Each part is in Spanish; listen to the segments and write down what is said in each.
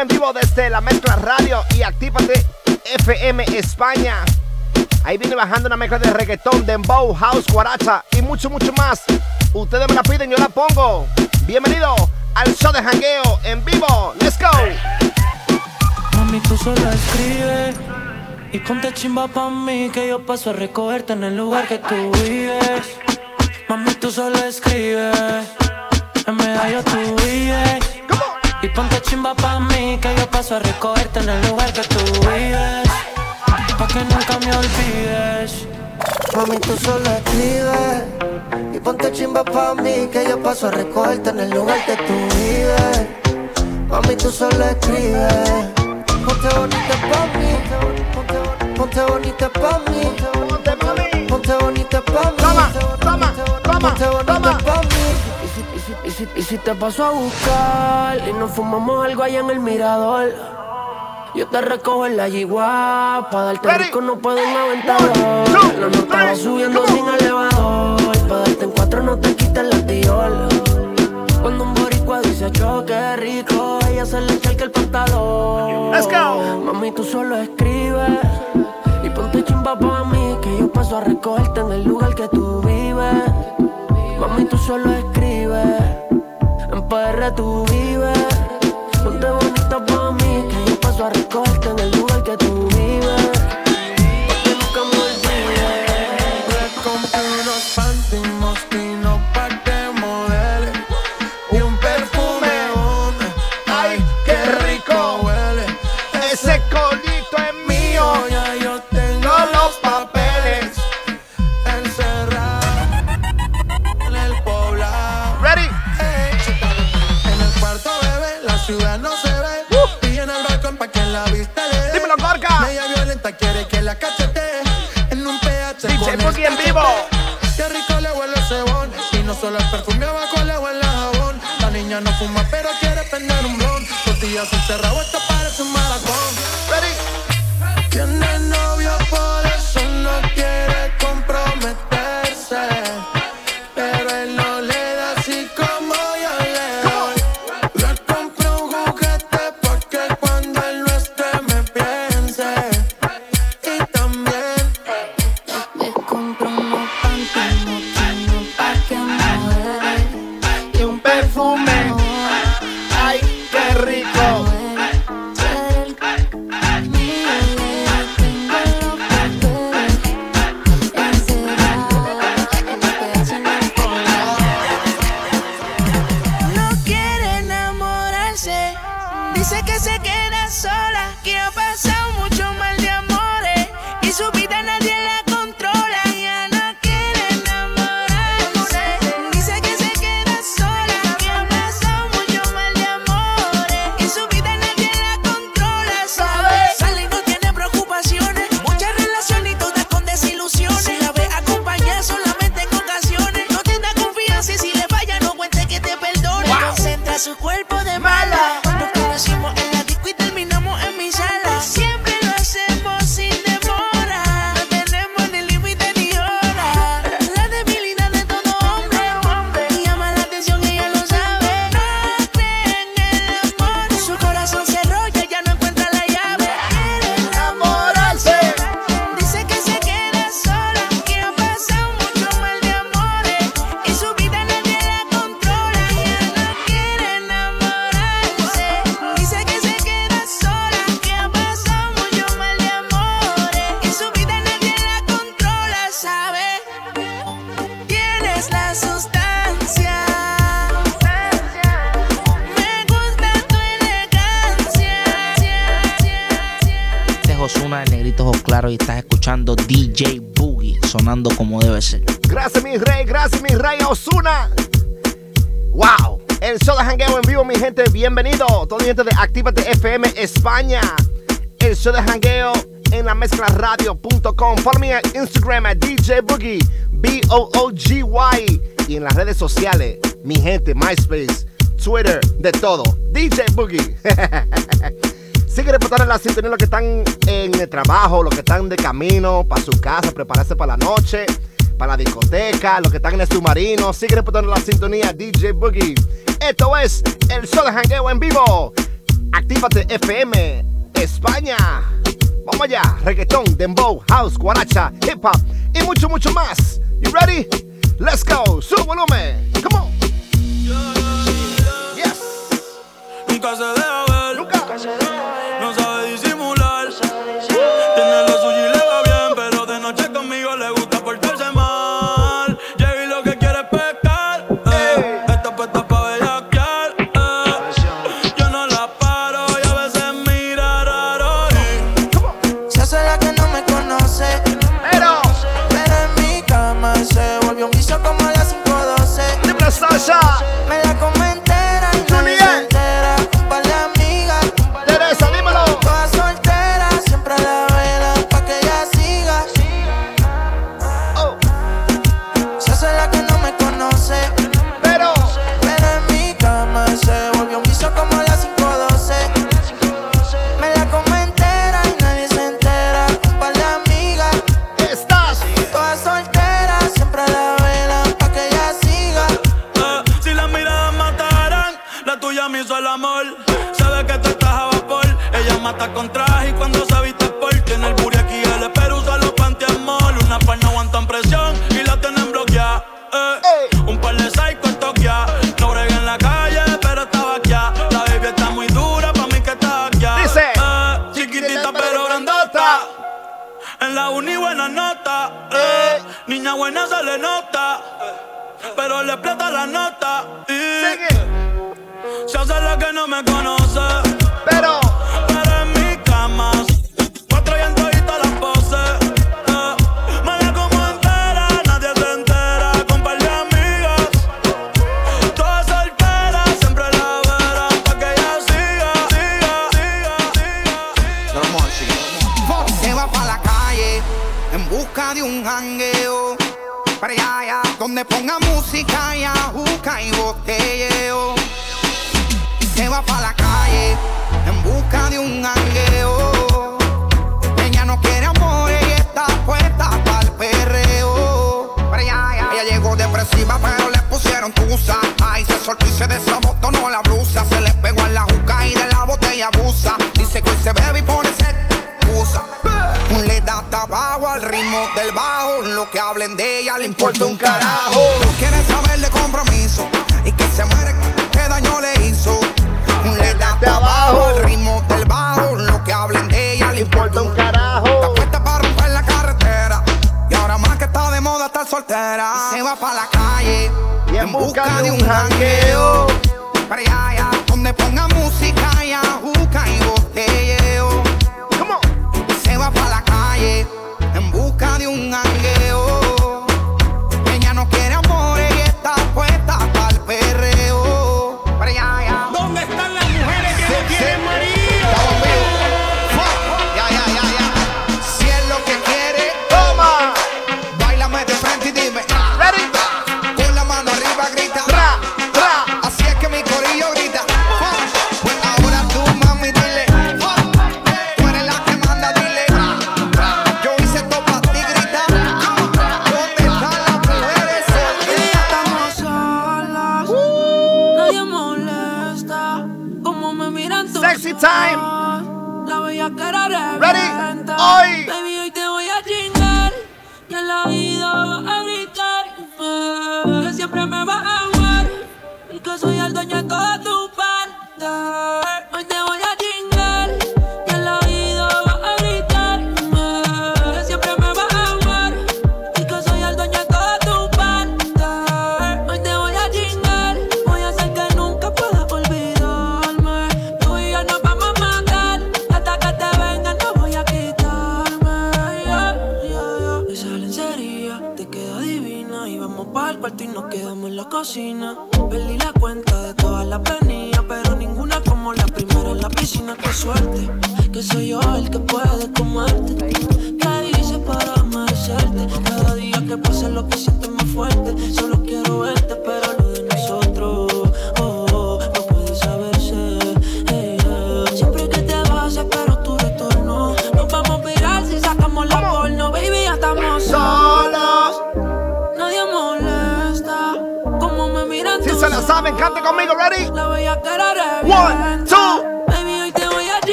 En vivo desde la Mezcla Radio y Actívate FM España. Ahí viene bajando una mezcla de reggaetón, dembow, house, guaracha y mucho, mucho más. Ustedes me la piden, yo la pongo. Bienvenido al show de jangueo en vivo. Let's go. Mami, tú solo escribes y ponte chimba pa' mí que yo paso a recogerte en el lugar que tú vives. Mami, tú solo escribes en medallo tú vives. Y ponte chimba pa' mí que yo paso a recogerte en el lugar que tú vives. Pa' que nunca me olvides. Mami, tú solo escribes. Y ponte chimba pa' mí Que yo paso a recogerte en el lugar que tú vives. Mami, tú solo escribes. Ponte bonita pa' mí. Ponte bonita pa' mí. Ponte. Ponte bonita pa' mí. Ponte bonita pa' mí. Y si, y si- y si- y si te paso a buscar y nos fumamos algo allá en el mirador. Yo te recojo en la yigua, pa' darte Ready. rico no puedo un aventador. La nota va three, subiendo sin elevador, pa' darte en cuatro no te quites la tiola. Cuando un boricua dice choque rico, ella se le echa el pantalón. Let's go. Mami, tú solo escribes y ponte chimba pa' mí que yo paso a recogerte en el lugar que tú vives. Mami, tú solo escribes, en PR tú vives. Todo mi gente de Actívate FM España. El show de jangueo en la mezclaradio.com. Follow me en Instagram a DJ Boogie. B-O-O-G-Y. Y en las redes sociales, mi gente, MySpace, Twitter, de todo. DJ Boogie. Sigue reportando la sintonía los que están en el trabajo, los que están de camino para su casa, prepararse para la noche, para la discoteca, los que están en el submarino, sigue reportando la sintonía DJ Boogie. Esto es el Sol de en vivo. Actívate FM, España. Vamos allá, reggaetón, dembow, house, guaracha, hip hop y mucho, mucho más. You ready? Let's go, sube volumen. Come on. Yes. le pongan ritmo del bajo. Lo que hablen de ella le importa un carajo. Quiere saber de compromiso y que se muere qué daño le hizo. Le das de abajo el ritmo del bajo. Lo que hablen de ella le importa un carajo. Está puesta para romper la carretera y ahora más que está de moda estar soltera. Se va para la calle y en busca de un jangueo. Para allá, donde ponga música ya. Uh. I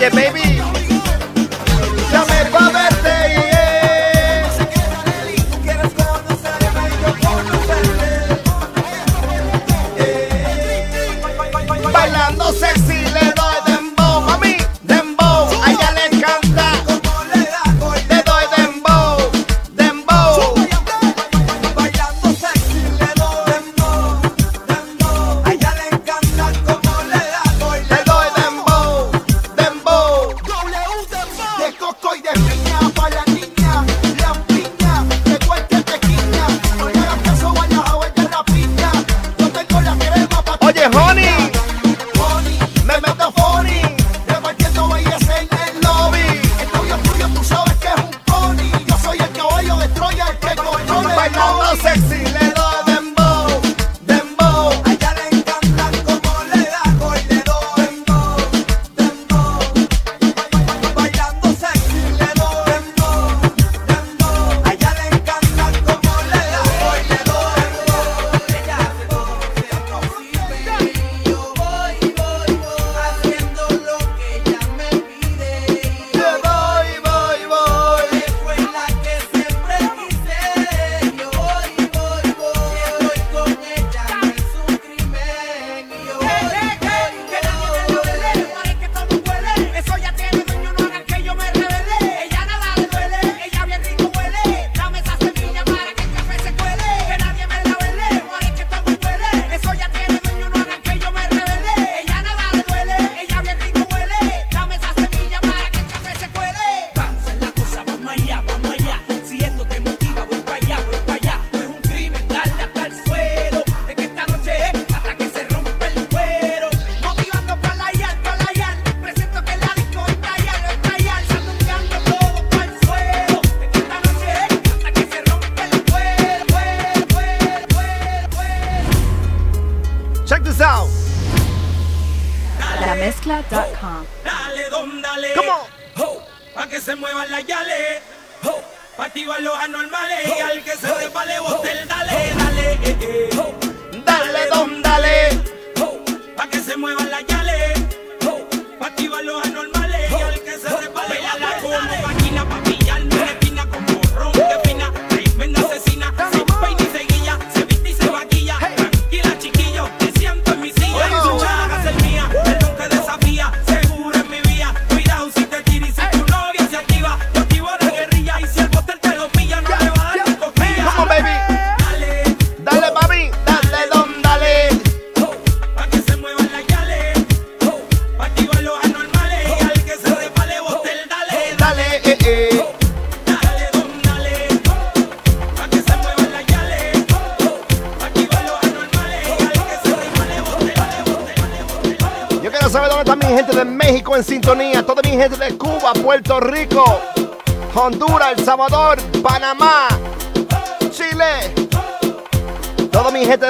Yeah, baby.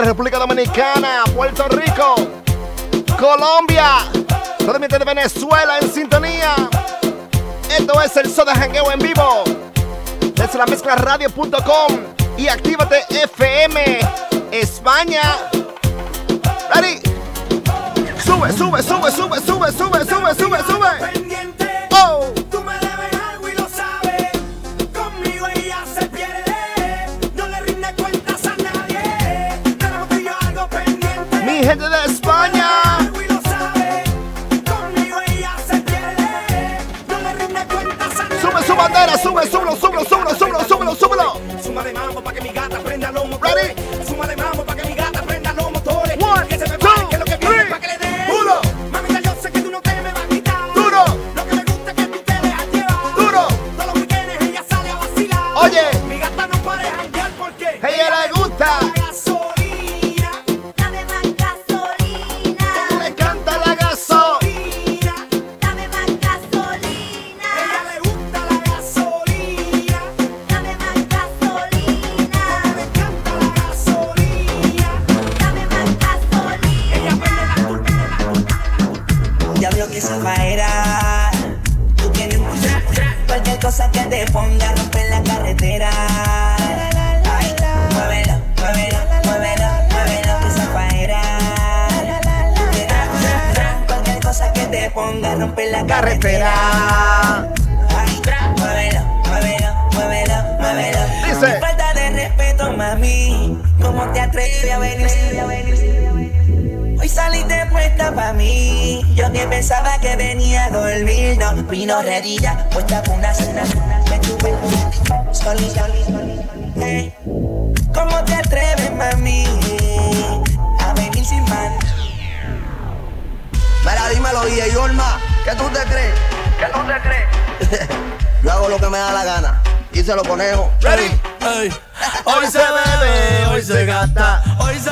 República Dominicana, Puerto Rico, Colombia, solamente de Venezuela en sintonía. Esto es el Soda Jangueo en vivo desde la mezcla radio.com y actívate FM España. Ready? Sube, sube, sube, sube, sube, sube, sube, sube, sube. gente de España. Sube su bandera, sube, súbelo. Suma de que mi gata prenda lomo. Vino redilla, puesta pa' una cena. Me tuve solita. Hey. ¿Cómo te atreves, mami? A venir sin man. Mira, dímelo, DJ Yorma, ¿qué tú te crees? ¿Qué tú te crees? Yo hago lo que me da la gana. Y se lo conejo. Ready? Ey, Hoy se bebe, hoy se gasta, hoy se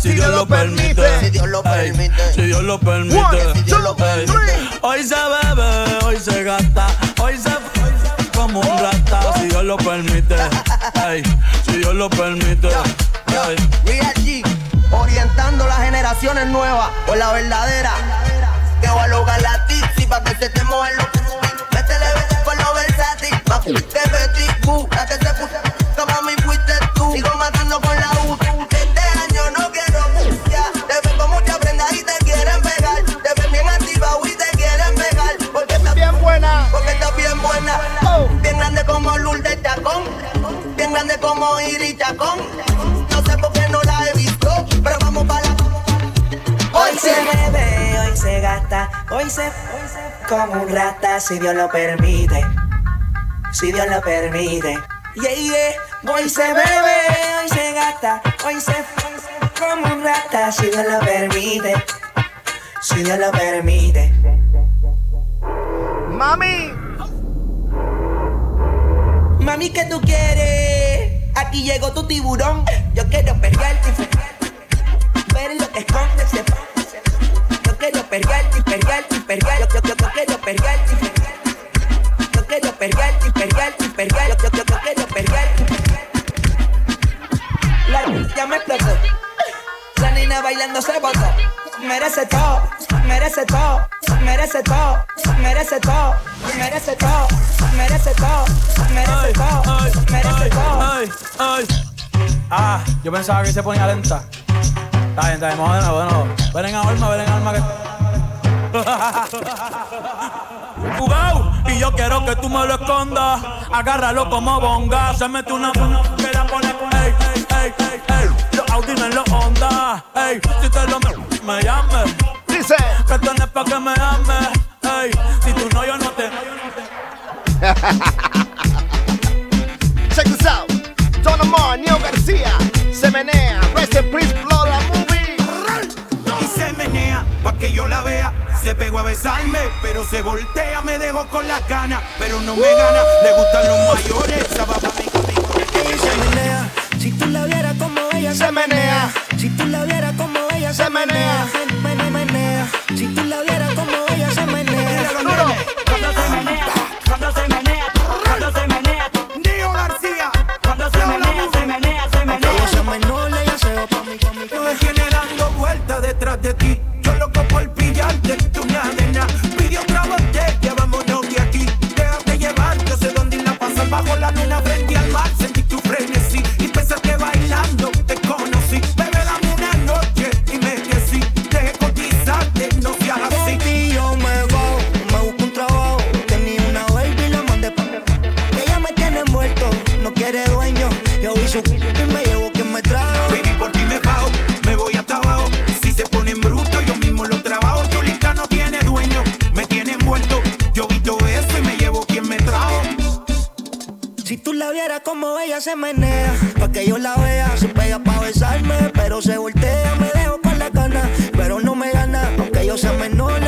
si Dios lo permite. Si Dios lo permite. Si Dios lo permite. One, Si Dios lo permite. Hoy se bebe, hoy se gasta, hoy se fu- como un rata, si Dios lo permite. Si Dios lo permite. Real G, orientando las generaciones nuevas por la verdadera. Que voy a lograr la tipsy pa' que se te muevan los Métele con lo versátil. Pa' que te Betty Boo, la que se puso como mi fuiste tú. Sigo matando con la Como Iri Chacón. No sé por qué no la he visto, pero vamos para la. Hoy se bebe, hoy se gasta, hoy se, hoy se como un rata, si Dios lo permite. Si Dios lo permite. Yeah, yeah. Hoy se bebe, hoy se gasta, hoy se, hoy se como un rata, si Dios lo permite. Si Dios lo permite. Mami. Mami, ¿qué tú quieres? Aquí llegó tu tiburón. Yo quiero perrearte ver lo que esconde se Yo quiero perrearte y perrearte y. Yo, yo, yo, yo quiero perrearte. Yo quiero perrearte y perrearte. Yo, yo, yo, yo quiero perrearte. La ya me explotó. La nena bailando se botó. Merece todo, merece todo, merece todo, merece todo, merece todo, merece todo, merece todo, merece todo. ay, ay. Ah, yo pensaba que se ponía lenta. Está bien, está bien, de nuevo. Ven en alma, ven en alma que. Jugao, y yo quiero que tú me lo escondas. Agárralo como bonga. Se mete una que la pone. Ey, ey, ey, ey, ey. Los Audi en los Honda. Ey, si te lo me, me llames. Dice. Que esto no es pa' que me ames. Ey, si tú no, yo no te. Check this out. Don Omar, Neo García. Se menea. Rest in peace, blow la movie. y se menea pa' que yo la vea. Se pegó a besarme, pero se voltea, me dejó con las ganas, pero no me gana. Le gustan los mayores, esa va pa' mí, conmigo. Ella se menea. Si tú la vieras como ella Se menea. Si tú la vieras como ella se menea. Detrás de ti. Ella se menea, pa' que yo la vea, se pega pa' besarme, pero se voltea, me dejo con la gana, pero no me gana, aunque yo sea menor,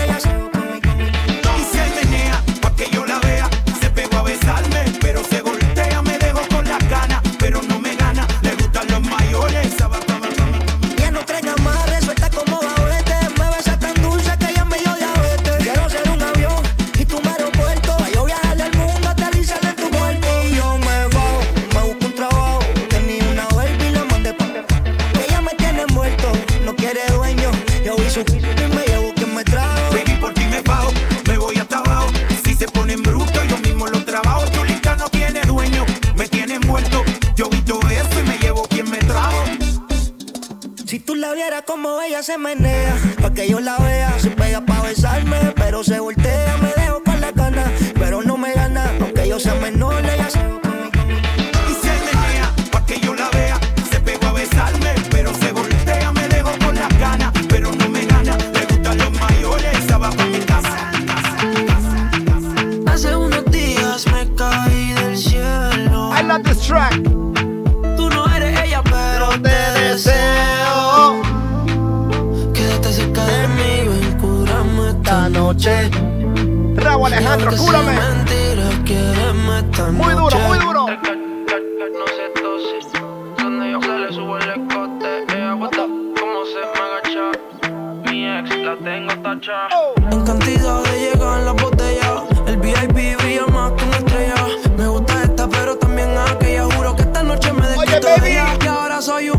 la tengo tacha. En cantidad de llegan las botellas. El VIP brilla más que una estrella. Me gusta esta, pero también aquella. Juro que esta noche me despido Oye, baby. Y ahora soy un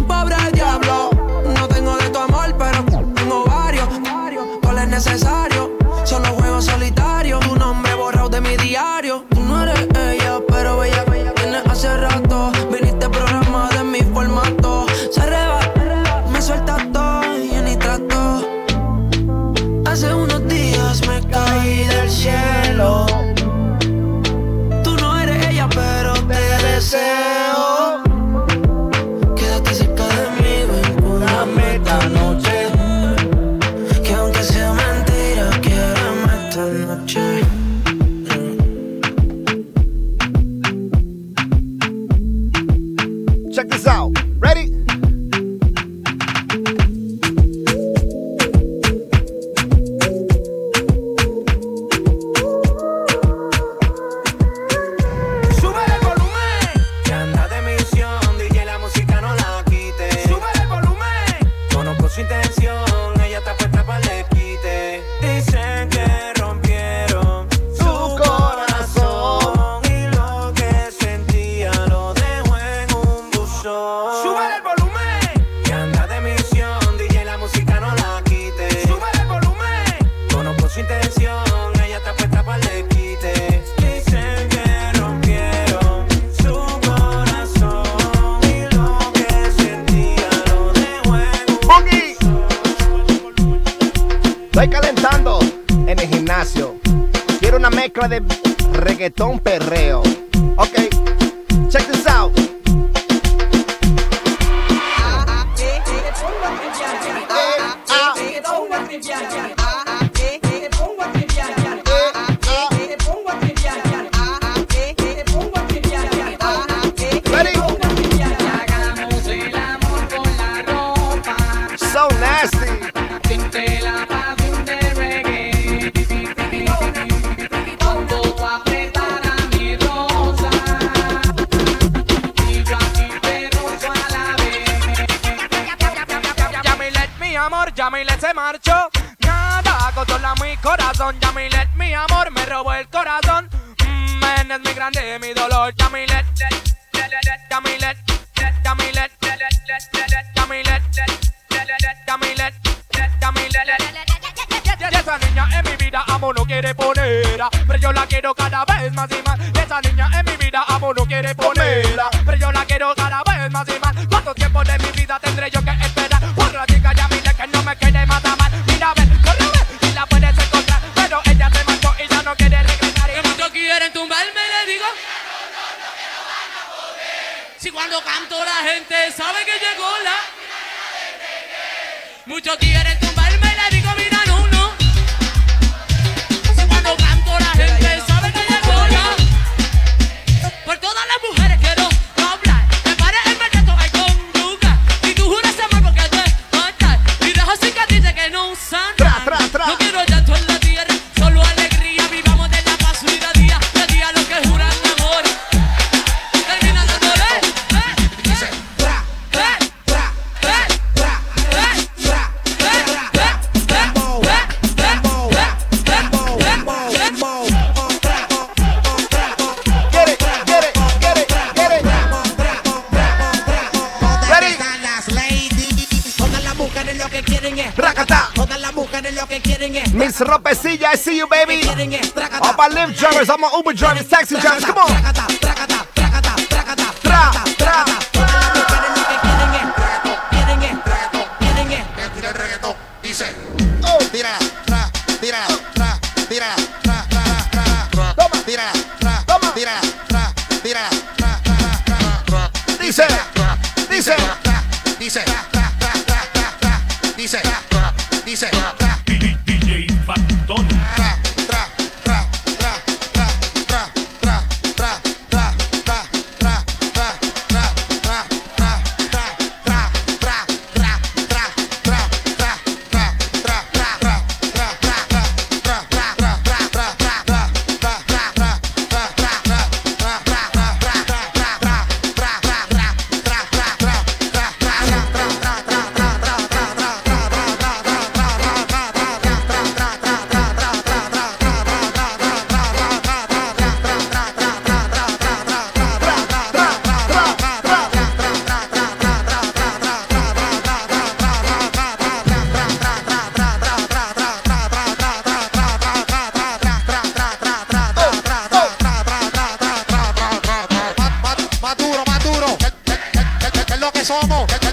en el gimnasio. Quiero una mezcla de reggaetón perreo. Ok. as a man. Better your enemy. Drivers, I'm a Uber driver, taxi drivers, come on. Somos?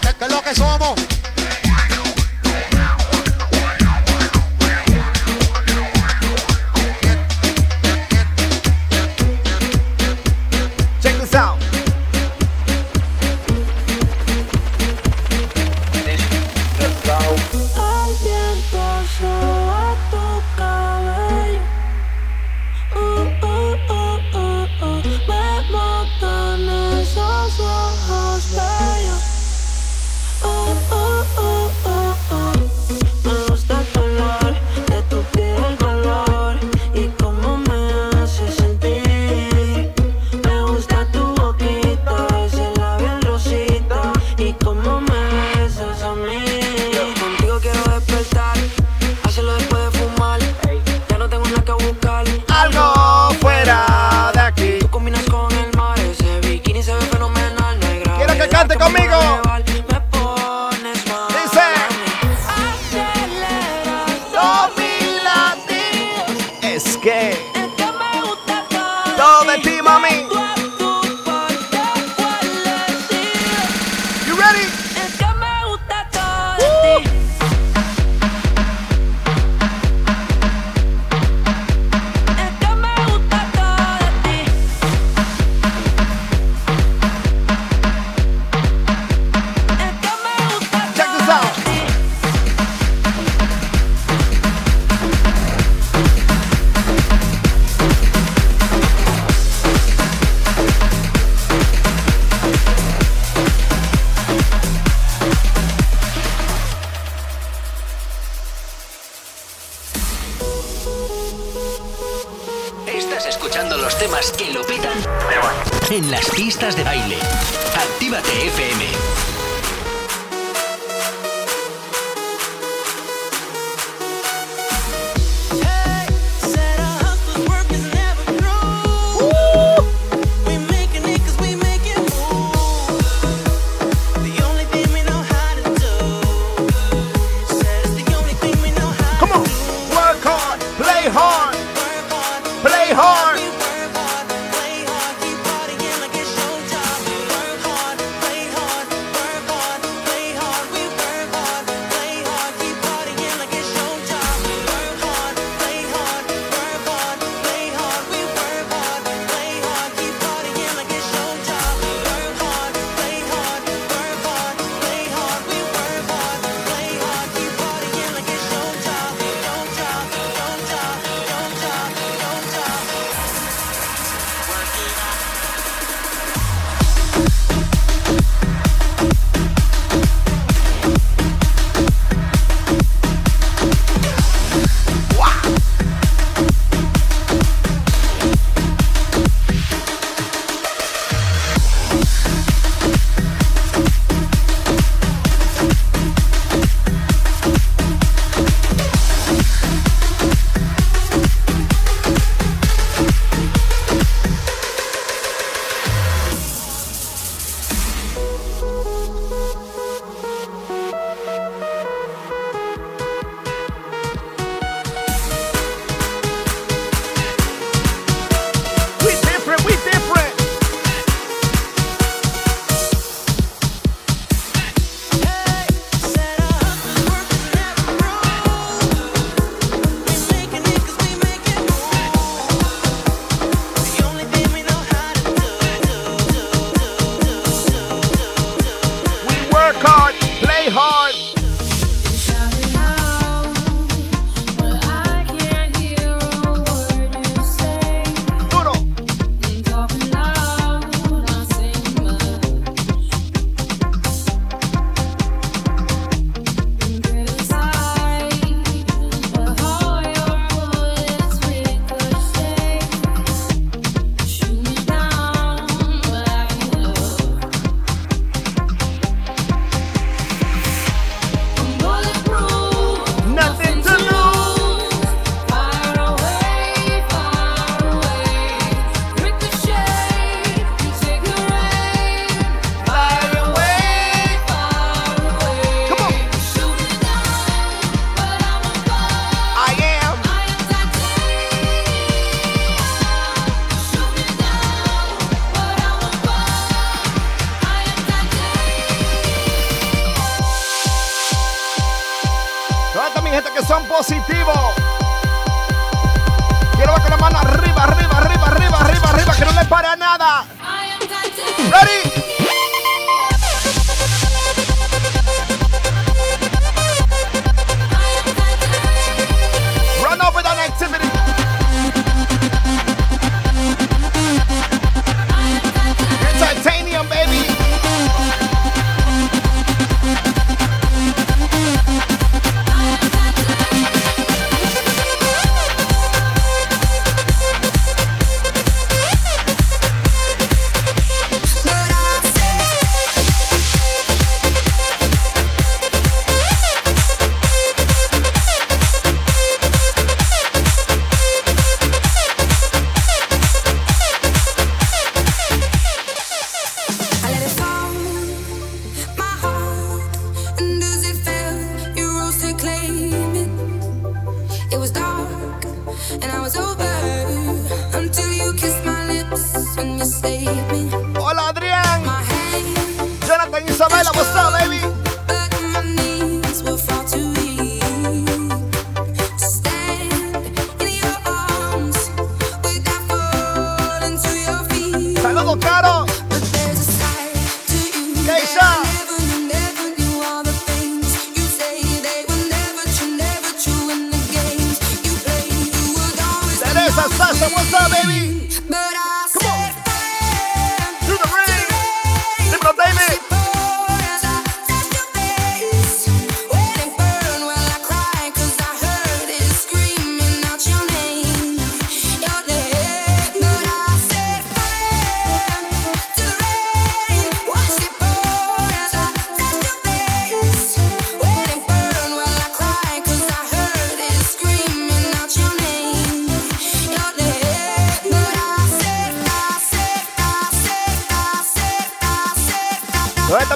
Pistas de baile. Actívate FM.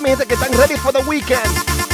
Set, ¿Dónde está mi gente que están ready for the weekend?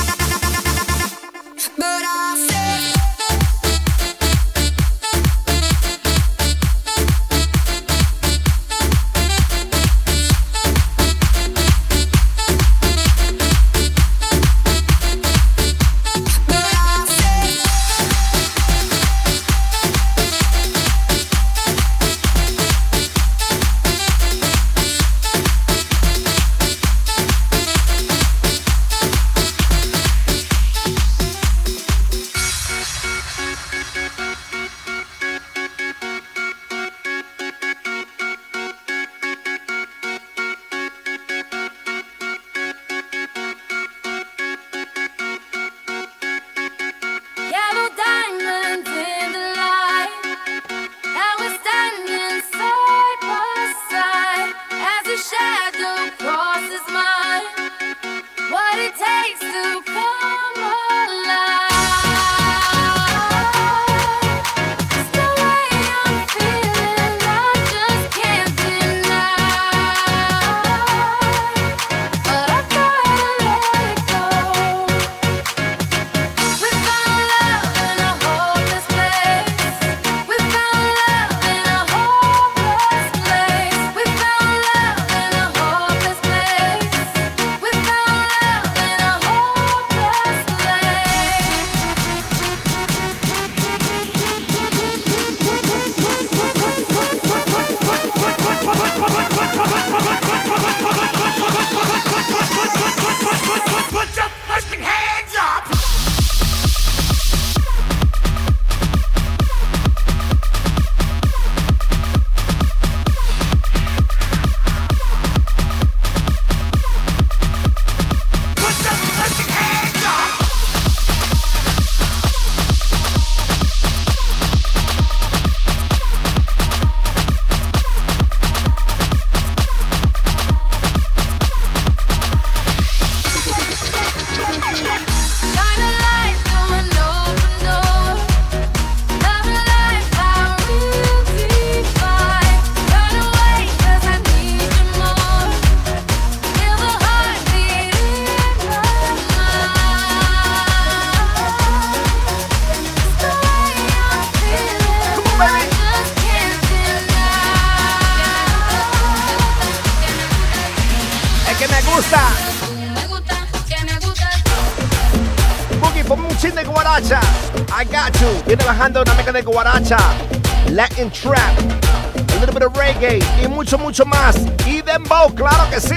in trap, a little bit of reggae y mucho, mucho más. Y dembow, claro que sí.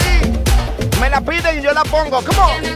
Me la piden y yo la pongo. Come on.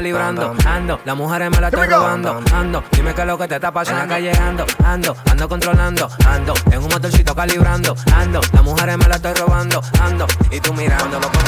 calibrando, ando. La mujer es me la estoy robando, ando. Dime qué es lo que te está pasando. En la calle ando, ando, ando controlando, ando. En un motorcito calibrando, ando. La mujer es me la estoy robando, ando. Y tú mirando, loco.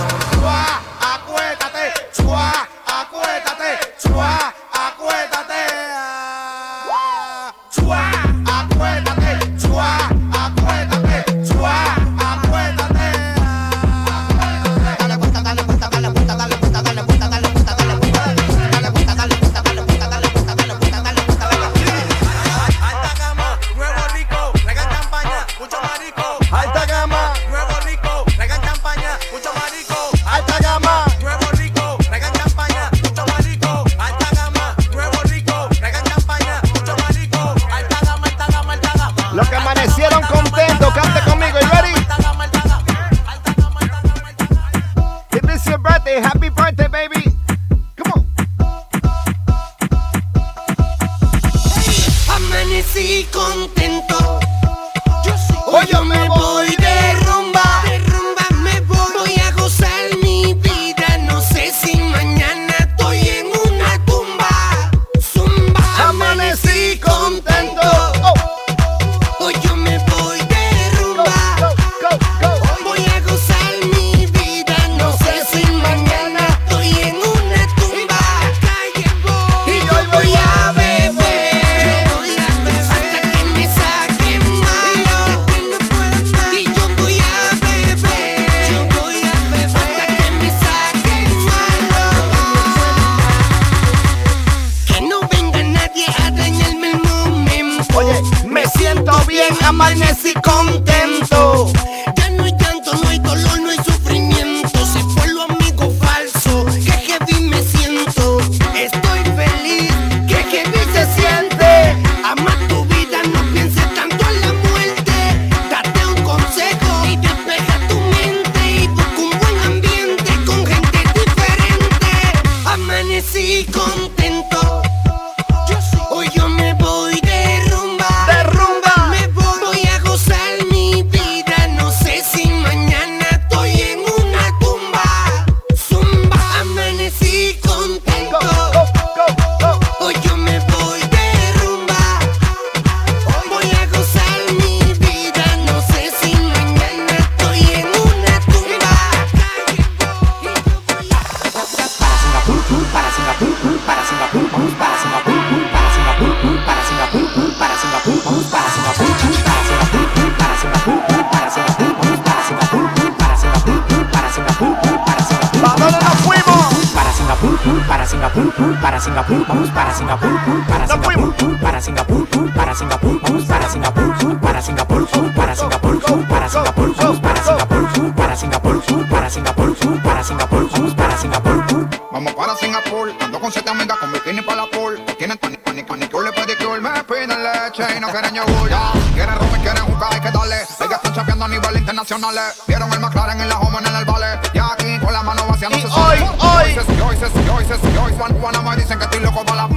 Vieron el McLaren en la home en el vale. Y aquí con la mano vacía no se hoy, hoy. Juan, Juana me dicen que estoy loco para la.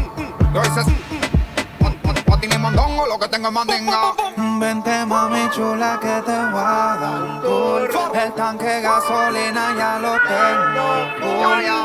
Pati ni mondongo, lo que tengo es mandinga. Vente mami chula que te voy a dar un tour El tanque de gasolina ya lo tengo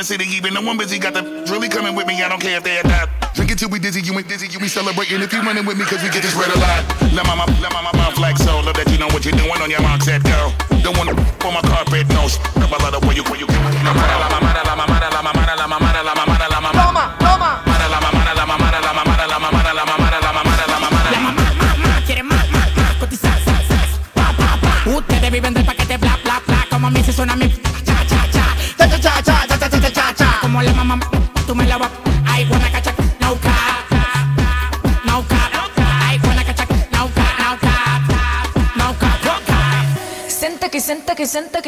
the city, even though I'm busy. Got the really coming with me, I don't care if they adopt. Drink it till we dizzy, you ain't dizzy, you be celebrating if you running with me, cause we get this bread a lot. La mama, la mama, mouth like so. Love that you know what you're doing on your mark, set go. Don't wanna on my carpet, no. Rub a lot of where you, where you, la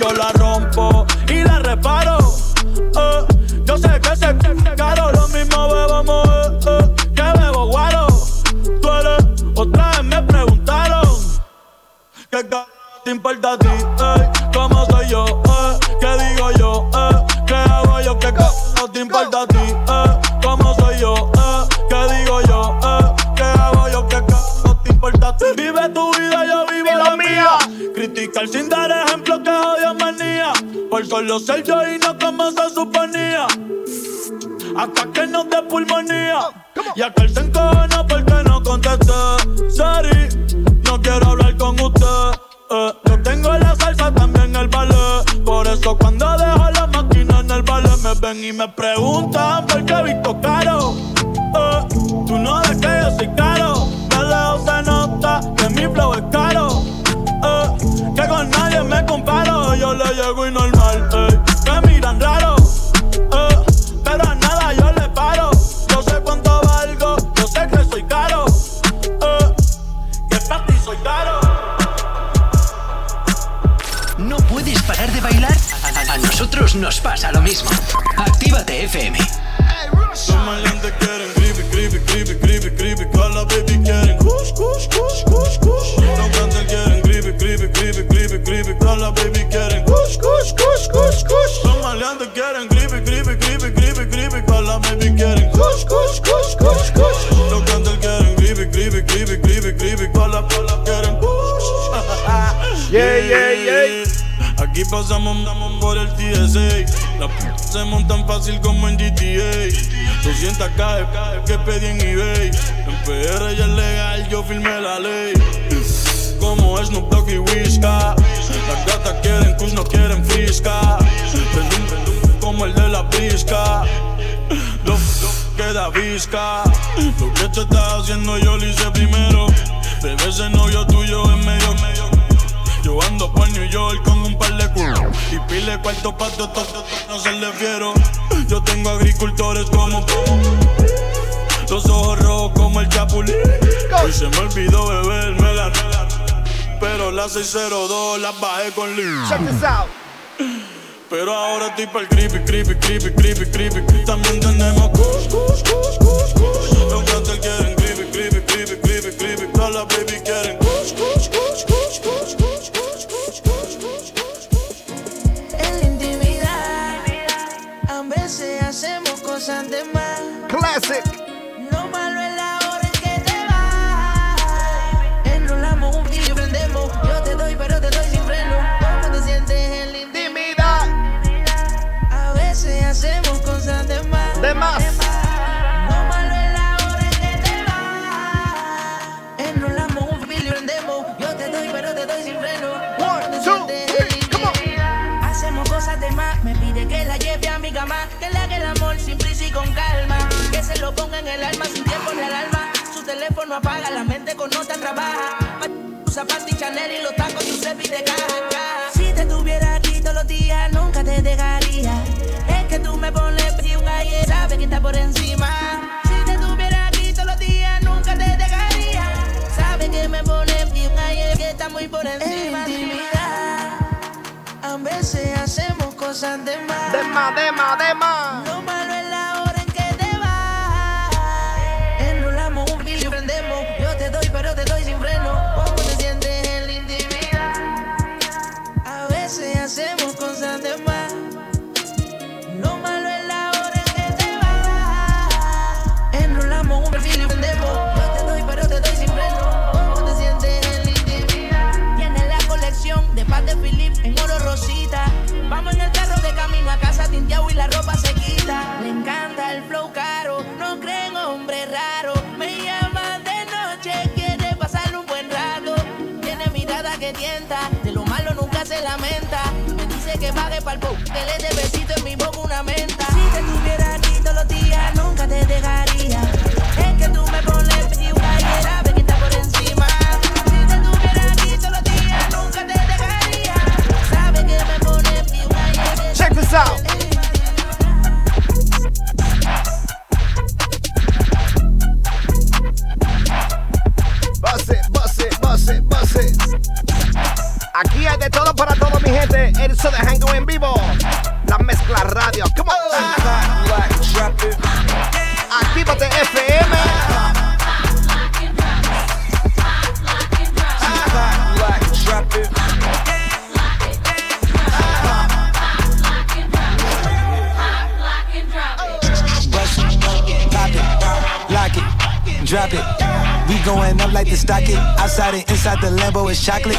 yo la rompo y la reparo. Oh, yo sé que se caro. Lo mismo bebamos eh, eh, que bebo guaro. Tú eres, otra vez me preguntaron. ¿Qué te importa a ti? ¿Cómo soy yo? eh? ¿Qué digo yo? eh? ¿Qué hago yo? ¿Qué c te importa a ti? eh? ¿Cómo soy yo? eh? ¿Qué digo yo? eh? ¿Qué hago yo? ¿Qué c te importa a ti? Vive tu vida, yo vivo la mía. Criticar sin dar solo yo y no como se suponía. Hasta que nos dé pulmonía. Y aquel se encojona porque no contesté. Sorry, no quiero hablar con usted. Eh, yo tengo la salsa, también el ballet. Por eso cuando dejo la máquina en el ballet me ven y me preguntan por qué he visto caro. Pasamos por el TSA. Las p se montan fácil como en GTA. 200 cae, que pedí en eBay. En PR ya es legal, yo firmé la ley. Como Snoop Dogg y Whisca. Las gatas quieren kush, no quieren frisca. Como el de la brisca. Lo, queda visca. Lo que tú estás haciendo yo lo hice primero. Bebé, ese novio tuyo es medio, medio. Y pile cuarto pa' to- to- to- no se le fiero Yo tengo agricultores como Los ojos rojos como el chapulín. Hoy se me olvidó beberme la Pero la 602 la bajé con Lee. Check this out. Pero ahora estoy pa'l creepy, creepy, creepy, creepy, creepy También tenemos kush, kush, kush, kush, kush Los quieren creepy, creepy, creepy, creepy, creepy. Todas las baby quieren kush, kush, Classic. Lo ponga en el alma sin tiempo ni alarma. Su teléfono apaga, la mente con nota trabaja. Tus zapatos y Chanel y los tacos, tu cepi de caja. Si te tuviera aquí todos los días, nunca te dejaría. Es que tú me pones y un ayer, sabes que está por encima. Si te tuviera aquí todos los días, nunca te dejaría. Sabes que me pones y un ayer, que está muy por encima. En intimidad, a veces hacemos cosas de más. De más, de más, de más. Pa'l po, que le dé besito en mi boca una menta. Inside the Lambo is chocolate.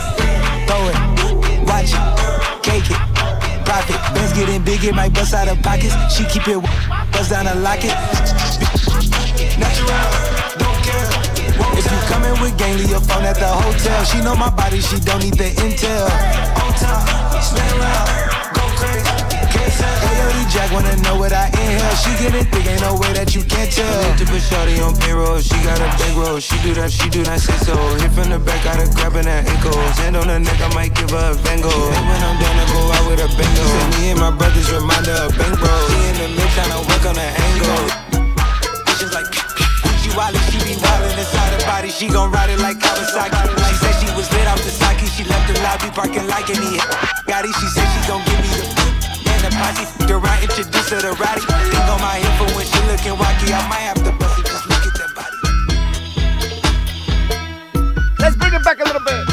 Throw it, watch it, cake it, profit. Bands getting big, it might bust out of pockets. She keep it, bust down and lock it. Natural, don't care. If you coming with gang, leave your phone at the hotel. She know my body, she don't need the intel. On top, stand around, go crazy. Jack wanna know what I. She get it thick, ain't no way that you can't tell. To put shorty on payroll, she got a big roll. She do that, she do that, say so. Oh. Hit from the back, got her grabbing her ankles. Hand on her neck, I might give her a Van Gogh. And when I'm done, I go out with a bingo. Say me and my brothers remind her of Bang Bro. She in the mid tryna work on the angle. Bitches like she wildin', she be wildin' inside her body. She gon' ride it like Kawasaki. She said she was lit off the sake. She left the lobby parking like any Gotti. She said she gon' give me the the posse. F***ed around, introduce her to Roddy. Think on my hip for when she looking wacky. I might have to bust it. Just look at that body. Let's bring it back a little bit.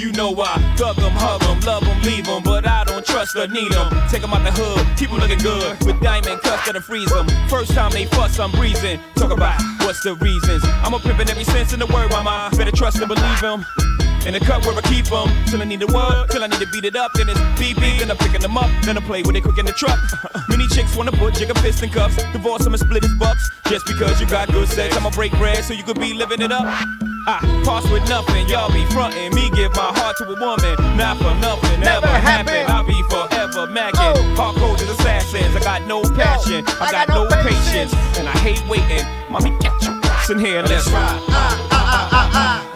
You know I thug 'em, hug 'em, love 'em, leave 'em, but I don't trust or need 'em. Take 'em out the hood, keep 'em looking good, with diamond cuffs that'll freeze 'em. First time they fuss, I'm breezing. Talk about what's the reasons. I'm a pimpin' every sense in the word, mama. Better trust and believe believe 'em. In the cup where I keep 'em, till I need the word, till I need to beat it up, then it's beep beep, then I'm picking them up, then I play with it quick in the truck. Many chicks wanna put jigger fist in cuffs, divorce 'em and split his bucks. Just because you got good sex, I'ma break bread so you could be living it up. I pass with nothing, y'all be frontin'. Me give my heart to a woman, not for nothing. Never, happen. I'll be forever macking. Oh. Hard codes as assassins. I got no passion, I, got, no patience, and I hate waiting. Mommy, get your ass in here and let's ride. Check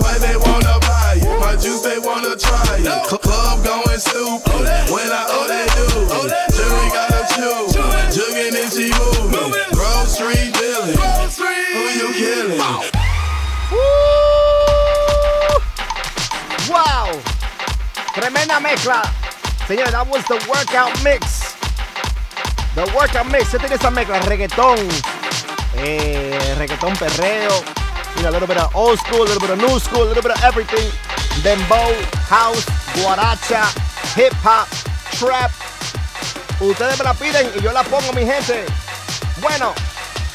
sweat they wanna buy it. My juice they wanna try it. Cl- Club going stupid. When I oh they do. Jury gotta choose. Jugging and she moving. Grove Street dealing. Who you killing? Wow. Tremenda mezcla. Señores, that was the workout mix. The workout mix. ¿Qué tiene esa mezcla? Reggaetón. Eh, reggaetón perreo. You know, a little bit of old school, a little bit of new school, a little bit of everything. Dembow, house, guaracha, hip hop, trap. Ustedes me la piden y yo la pongo, mi gente. Bueno,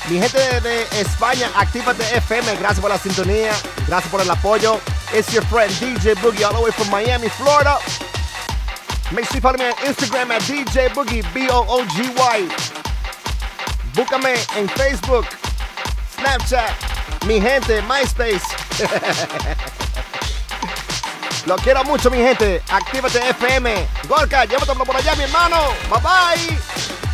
mi gente de, de España, actívate FM. Gracias por la sintonía. Gracias por el apoyo. It's your friend DJ Boogie, all the way from Miami, Florida. Make sure you follow me on Instagram at DJ Boogie, B O O G Y. Búscame en Facebook, Snapchat, mi gente, MySpace. Lo quiero mucho, mi gente. Actívate FM. Gorka, llévatelo por allá, mi hermano. Bye bye.